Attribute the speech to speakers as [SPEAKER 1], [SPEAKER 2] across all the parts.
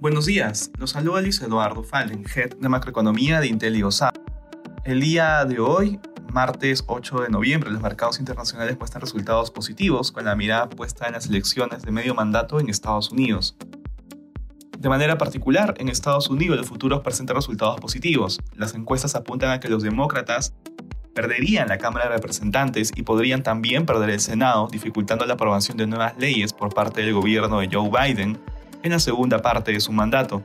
[SPEAKER 1] Buenos días, los saluda Luis Eduardo Fallen, Head de Macroeconomía de Intel y El día de hoy, martes 8 de noviembre, los mercados internacionales muestran resultados positivos con la mirada puesta en las elecciones de medio mandato en Estados Unidos. De manera particular, en Estados Unidos los futuros presentan resultados positivos. Las encuestas apuntan a que los demócratas perderían la Cámara de Representantes y podrían también perder el Senado, dificultando la aprobación de nuevas leyes por parte del gobierno de Joe Biden en la segunda parte de su mandato,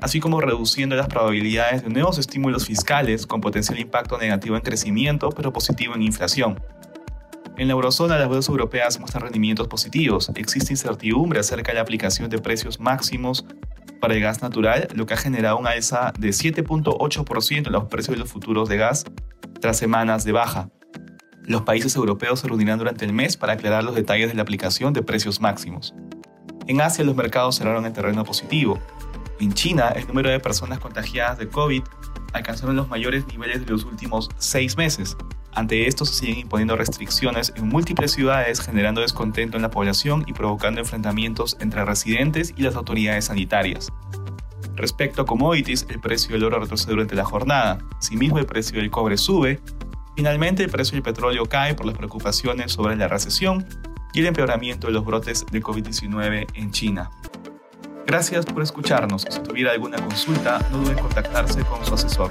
[SPEAKER 1] así como reduciendo las probabilidades de nuevos estímulos fiscales con potencial impacto negativo en crecimiento pero positivo en inflación. En la eurozona las bolsas europeas muestran rendimientos positivos. Existe incertidumbre acerca de la aplicación de precios máximos para el gas natural, lo que ha generado una alza de 7.8% en los precios de los futuros de gas tras semanas de baja. Los países europeos se reunirán durante el mes para aclarar los detalles de la aplicación de precios máximos. En Asia los mercados cerraron en terreno positivo. En China, el número de personas contagiadas de COVID alcanzaron los mayores niveles de los últimos seis meses. Ante esto se siguen imponiendo restricciones en múltiples ciudades generando descontento en la población y provocando enfrentamientos entre residentes y las autoridades sanitarias. Respecto a commodities, el precio del oro retrocede durante la jornada. Asimismo, el precio del cobre sube. Finalmente, el precio del petróleo cae por las preocupaciones sobre la recesión y el empeoramiento de los brotes de COVID-19 en China. Gracias por escucharnos. Si tuviera alguna consulta, no duden en contactarse con su asesor.